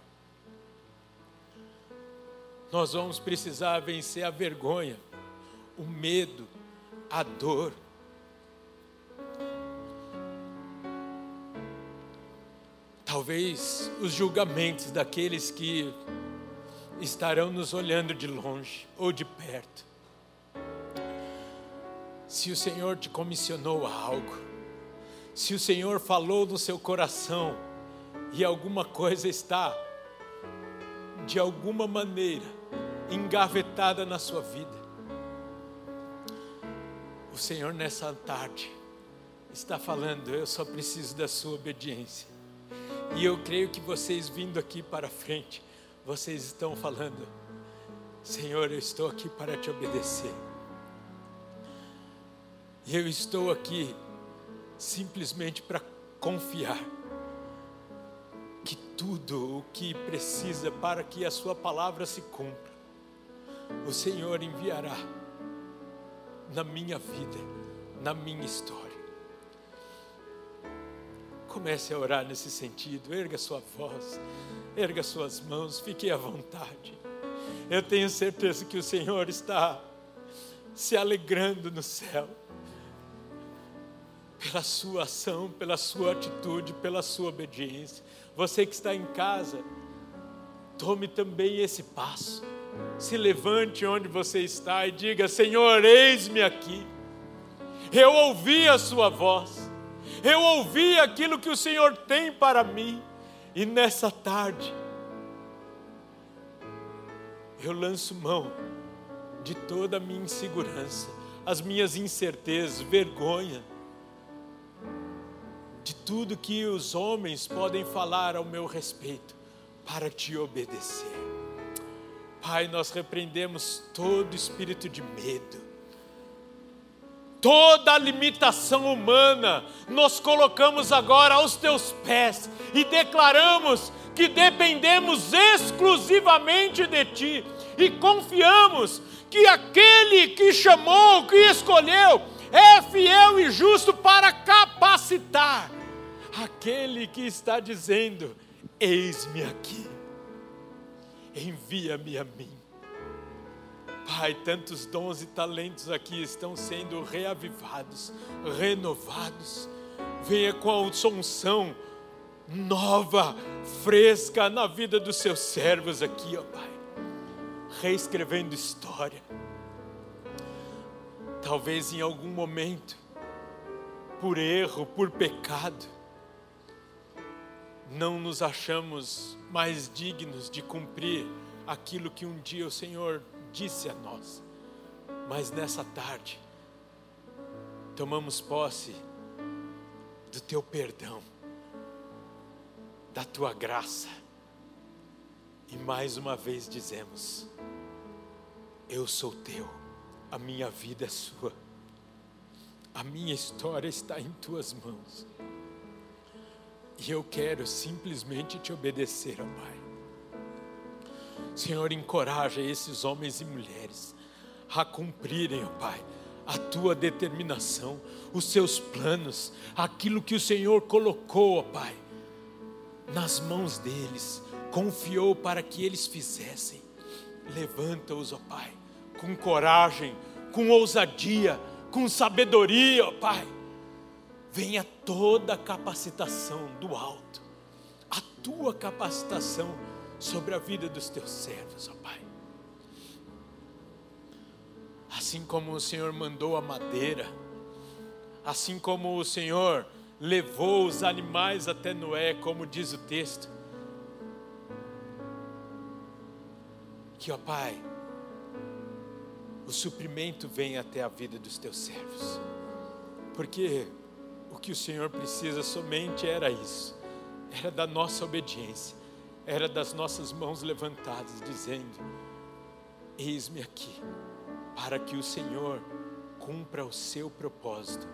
Nós vamos precisar vencer a vergonha, o medo, a dor. Talvez os julgamentos daqueles que estarão nos olhando de longe ou de perto. Se o Senhor te comissionou a algo, se o Senhor falou no seu coração e alguma coisa está, de alguma maneira, engavetada na sua vida, o Senhor nessa tarde está falando: eu só preciso da sua obediência. E eu creio que vocês vindo aqui para frente, vocês estão falando: Senhor, eu estou aqui para te obedecer. E eu estou aqui simplesmente para confiar que tudo o que precisa para que a Sua palavra se cumpra, o Senhor enviará na minha vida, na minha história. Comece a orar nesse sentido, erga sua voz, erga suas mãos, fique à vontade. Eu tenho certeza que o Senhor está se alegrando no céu pela sua ação, pela sua atitude, pela sua obediência. Você que está em casa, tome também esse passo. Se levante onde você está e diga: Senhor, eis-me aqui. Eu ouvi a Sua voz, eu ouvi aquilo que o Senhor tem para mim, e nessa tarde, eu lanço mão de toda a minha insegurança, as minhas incertezas, vergonha, tudo que os homens podem falar ao meu respeito, para te obedecer. Pai, nós repreendemos todo espírito de medo, toda limitação humana, nós colocamos agora aos teus pés e declaramos que dependemos exclusivamente de Ti e confiamos que aquele que chamou, que escolheu, é fiel e justo para capacitar aquele que está dizendo: Eis-me aqui envia-me a mim. Pai, tantos dons e talentos aqui estão sendo reavivados, renovados. Venha com a unção nova, fresca na vida dos seus servos aqui, ó Pai. Reescrevendo história. Talvez em algum momento, por erro, por pecado, não nos achamos mais dignos de cumprir aquilo que um dia o Senhor disse a nós. Mas nessa tarde, tomamos posse do teu perdão, da tua graça, e mais uma vez dizemos: Eu sou teu, a minha vida é sua, a minha história está em tuas mãos, e eu quero simplesmente te obedecer, ó Pai. Senhor, encoraja esses homens e mulheres a cumprirem, ó Pai, a tua determinação, os seus planos, aquilo que o Senhor colocou, ó Pai, nas mãos deles, confiou para que eles fizessem. Levanta-os, ó Pai, com coragem, com ousadia, com sabedoria, ó Pai. Venha toda a capacitação do alto, a tua capacitação sobre a vida dos teus servos, ó Pai. Assim como o Senhor mandou a madeira, assim como o Senhor levou os animais até Noé, como diz o texto, que, ó Pai, o suprimento venha até a vida dos teus servos, porque o que o Senhor precisa somente era isso, era da nossa obediência era das nossas mãos levantadas, dizendo: Eis-me aqui, para que o Senhor cumpra o seu propósito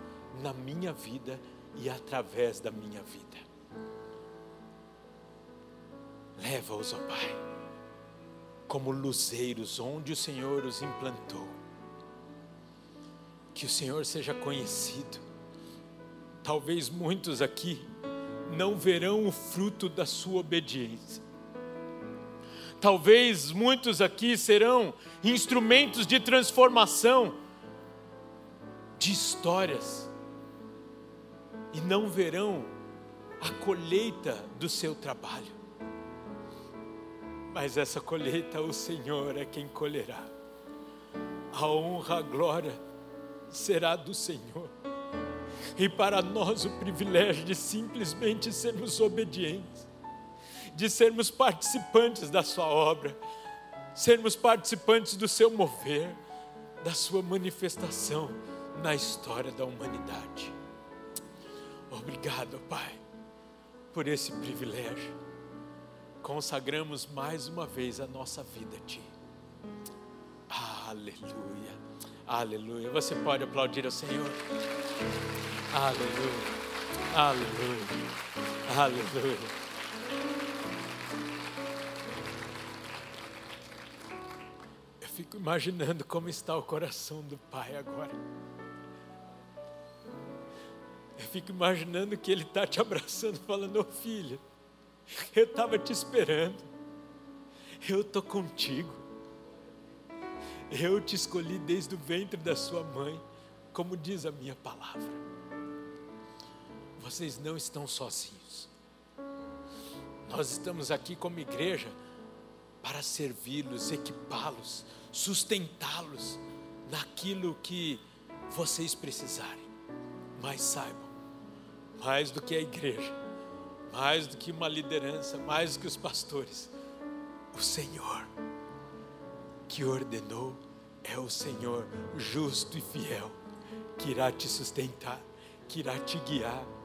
na minha vida e através da minha vida. Leva-os, ó Pai, como luzeiros onde o Senhor os implantou. Que o Senhor seja conhecido. Talvez muitos aqui não verão o fruto da sua obediência. Talvez muitos aqui serão instrumentos de transformação de histórias e não verão a colheita do seu trabalho. Mas essa colheita o Senhor é quem colherá. A honra, a glória será do Senhor. E para nós o privilégio de simplesmente sermos obedientes de sermos participantes da Sua obra, sermos participantes do Seu mover, da Sua manifestação na história da humanidade. Obrigado, Pai, por esse privilégio. Consagramos mais uma vez a nossa vida a Ti. Aleluia, aleluia. Você pode aplaudir ao Senhor. Aleluia, aleluia, aleluia. fico imaginando como está o coração do pai agora. Eu fico imaginando que ele está te abraçando, falando: Ô oh, filha, eu estava te esperando, eu estou contigo, eu te escolhi desde o ventre da sua mãe, como diz a minha palavra. Vocês não estão sozinhos, nós estamos aqui como igreja para servi-los, equipá-los, sustentá-los naquilo que vocês precisarem. Mas saibam, mais do que a igreja, mais do que uma liderança, mais do que os pastores, o Senhor que ordenou é o Senhor justo e fiel, que irá te sustentar, que irá te guiar.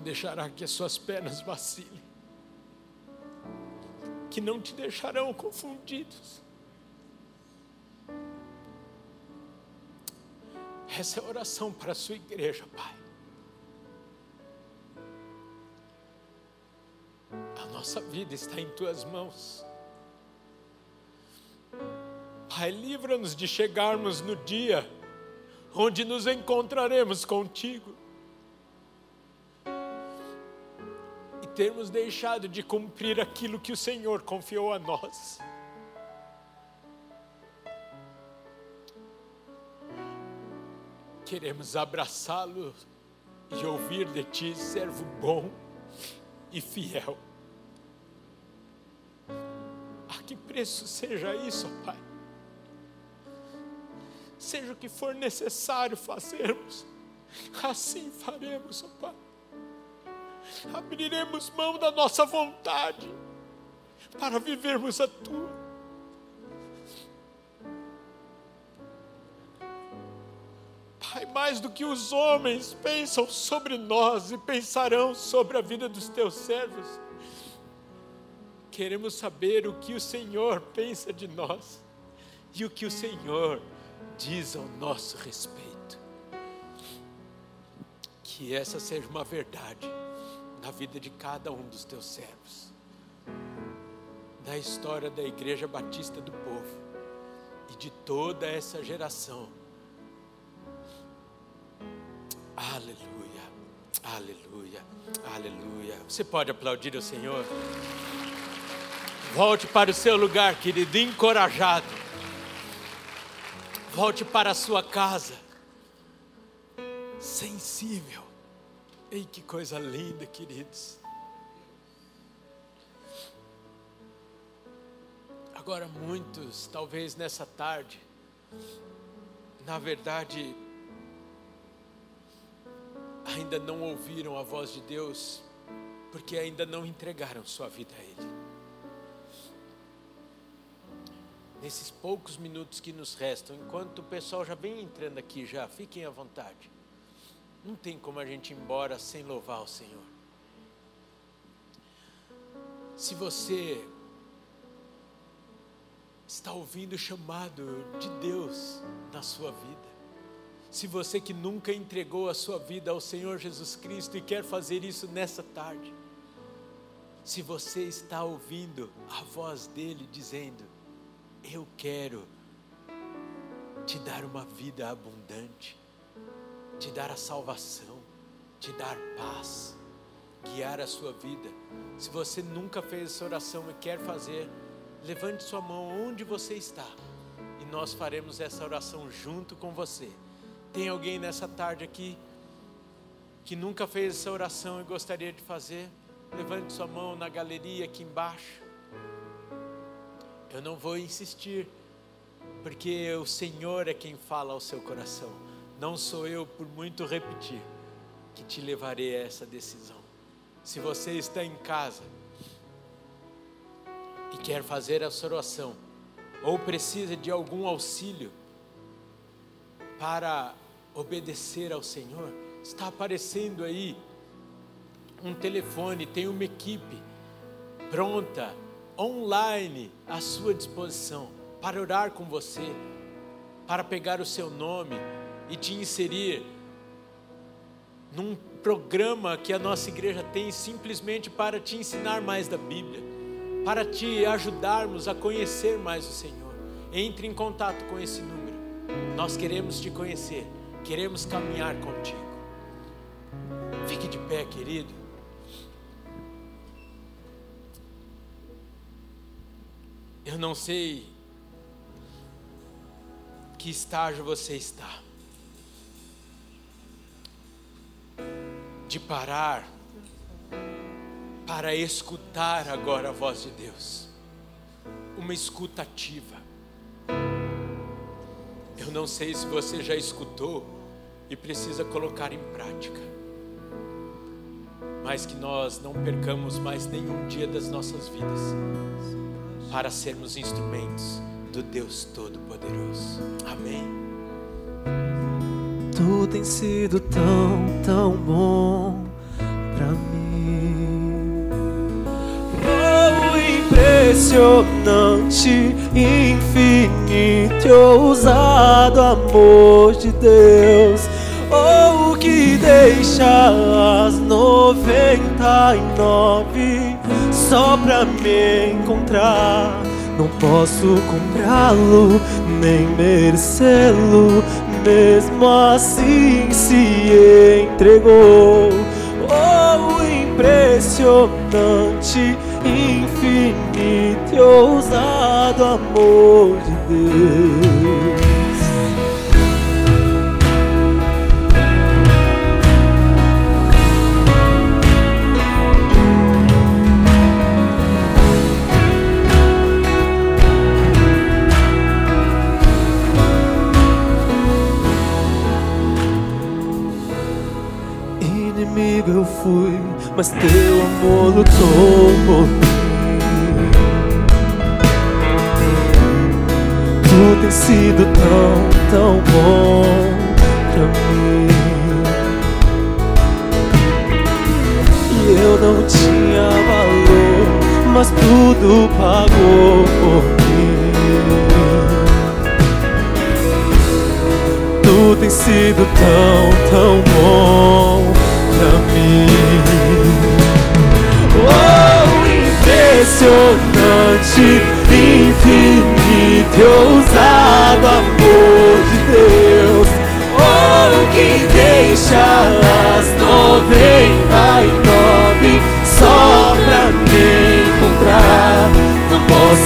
Não deixará que as suas pernas vacilem que não te deixarão confundidos. Essa é a oração para a sua igreja, Pai. A nossa vida está em tuas mãos. Pai, livra-nos de chegarmos no dia onde nos encontraremos contigo termos deixado de cumprir aquilo que o Senhor confiou a nós. Queremos abraçá-lo e ouvir de ti, servo bom e fiel. A que preço seja isso, Pai? Seja o que for necessário fazermos, assim faremos, Pai. Abriremos mão da nossa vontade para vivermos a tua. Pai, mais do que os homens pensam sobre nós e pensarão sobre a vida dos teus servos, queremos saber o que o Senhor pensa de nós e o que o Senhor diz ao nosso respeito. Que essa seja uma verdade na vida de cada um dos teus servos, na história da Igreja Batista do Povo e de toda essa geração. Aleluia, aleluia, aleluia. Você pode aplaudir o Senhor? Volte para o seu lugar, querido, encorajado. Volte para a sua casa, sensível. Ei, que coisa linda, queridos. Agora, muitos, talvez nessa tarde, na verdade, ainda não ouviram a voz de Deus, porque ainda não entregaram sua vida a Ele. Nesses poucos minutos que nos restam, enquanto o pessoal já vem entrando aqui, já fiquem à vontade. Não tem como a gente ir embora sem louvar o Senhor. Se você está ouvindo o chamado de Deus na sua vida, se você que nunca entregou a sua vida ao Senhor Jesus Cristo e quer fazer isso nessa tarde, se você está ouvindo a voz dele dizendo: Eu quero te dar uma vida abundante, te dar a salvação, te dar paz, guiar a sua vida. Se você nunca fez essa oração e quer fazer, levante sua mão onde você está e nós faremos essa oração junto com você. Tem alguém nessa tarde aqui que nunca fez essa oração e gostaria de fazer? Levante sua mão na galeria aqui embaixo. Eu não vou insistir, porque o Senhor é quem fala ao seu coração. Não sou eu, por muito repetir, que te levarei a essa decisão. Se você está em casa e quer fazer essa oração, ou precisa de algum auxílio para obedecer ao Senhor, está aparecendo aí um telefone, tem uma equipe pronta, online, à sua disposição, para orar com você, para pegar o seu nome e te inserir num programa que a nossa igreja tem simplesmente para te ensinar mais da Bíblia, para te ajudarmos a conhecer mais o Senhor. Entre em contato com esse número. Nós queremos te conhecer, queremos caminhar contigo. Fique de pé, querido. Eu não sei que estágio você está. De parar para escutar agora a voz de Deus, uma escutativa. Eu não sei se você já escutou e precisa colocar em prática, mas que nós não percamos mais nenhum dia das nossas vidas para sermos instrumentos do Deus Todo-Poderoso. Amém. Tu tem sido tão, tão bom pra mim. Oh, impressionante, infinito ousado amor de Deus. Oh, que deixa as noventa e nove só pra me encontrar. Não posso comprá-lo, nem merecê-lo, mesmo assim se entregou. Oh, impressionante infinito e ousado amor de Deus. Tudo pagou por mim. Tu tens sido tão, tão bom pra mim. Oh, impressionante, infinito ousado amor de Deus. Oh, que deixa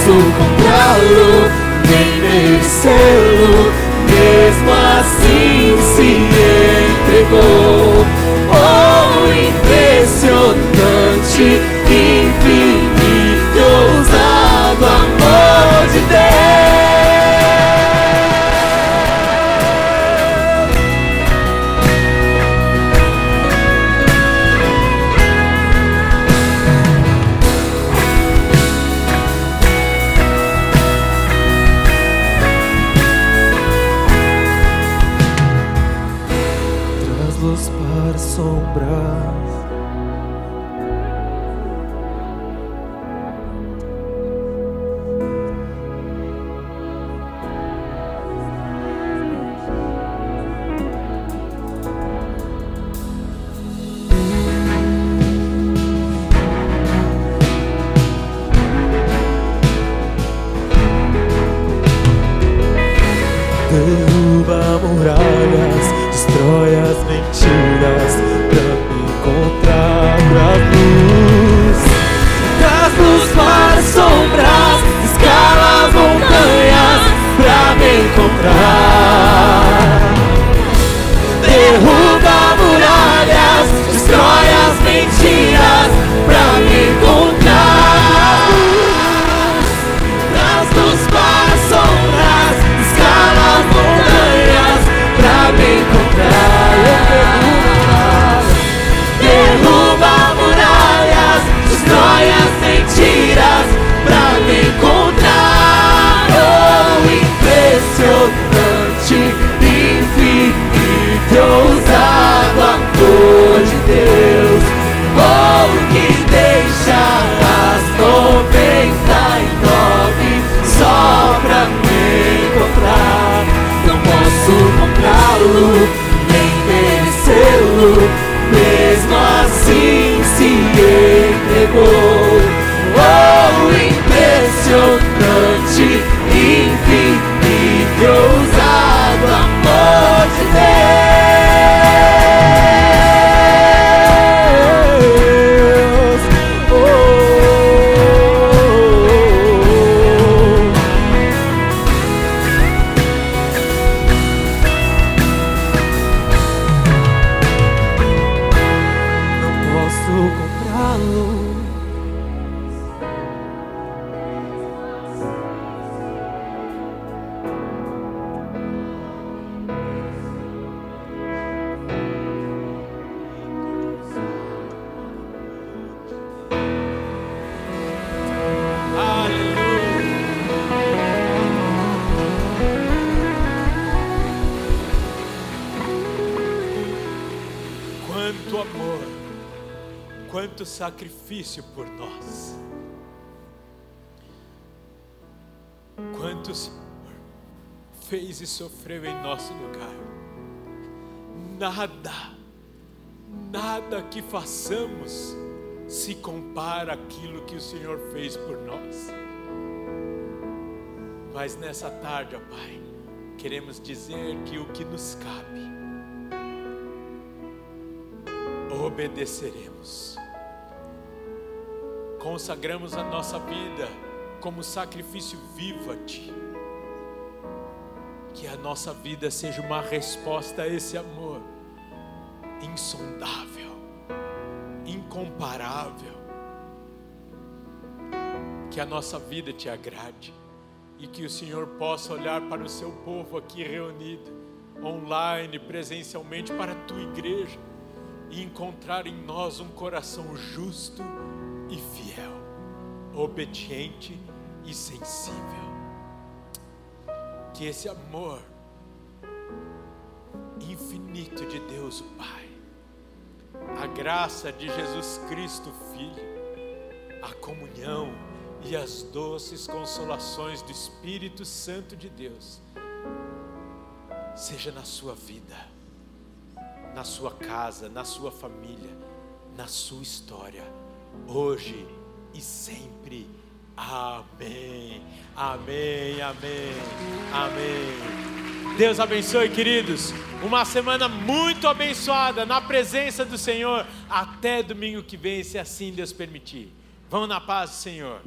posso comprá-lo, nem merecê-lo, mesmo assim se entregou. Oh, impressionante, quanto sacrifício por nós. Quanto o Senhor fez e sofreu em nosso lugar. Nada, nada que façamos se compara àquilo que o Senhor fez por nós. Mas nessa tarde, ó Pai, queremos dizer que o que nos cabe, obedeceremos. Consagramos a nossa vida como sacrifício vivo a Ti. Que a nossa vida seja uma resposta a esse amor insondável, incomparável. Que a nossa vida te agrade e que o Senhor possa olhar para o seu povo aqui reunido, online, presencialmente, para a tua igreja e encontrar em nós um coração justo e fiel, obediente e sensível. Que esse amor infinito de Deus, o Pai, a graça de Jesus Cristo, Filho, a comunhão e as doces consolações do Espírito Santo de Deus, seja na sua vida, na sua casa, na sua família, na sua história, hoje e sempre. Amém, amém, amém, amém. Deus abençoe, queridos. Uma semana muito abençoada na presença do Senhor. Até domingo que vem, se assim Deus permitir. Vão na paz Senhor.